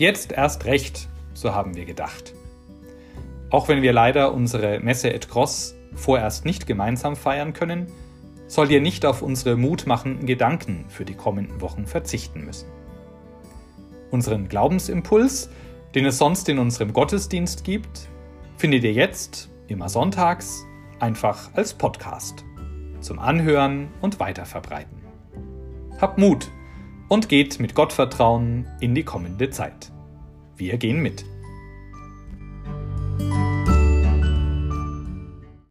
Jetzt erst recht, so haben wir gedacht. Auch wenn wir leider unsere Messe et Cross vorerst nicht gemeinsam feiern können, soll ihr nicht auf unsere mutmachenden Gedanken für die kommenden Wochen verzichten müssen. Unseren Glaubensimpuls, den es sonst in unserem Gottesdienst gibt, findet ihr jetzt, immer sonntags, einfach als Podcast zum Anhören und Weiterverbreiten. Habt Mut und geht mit Gottvertrauen in die kommende Zeit. Wir gehen mit.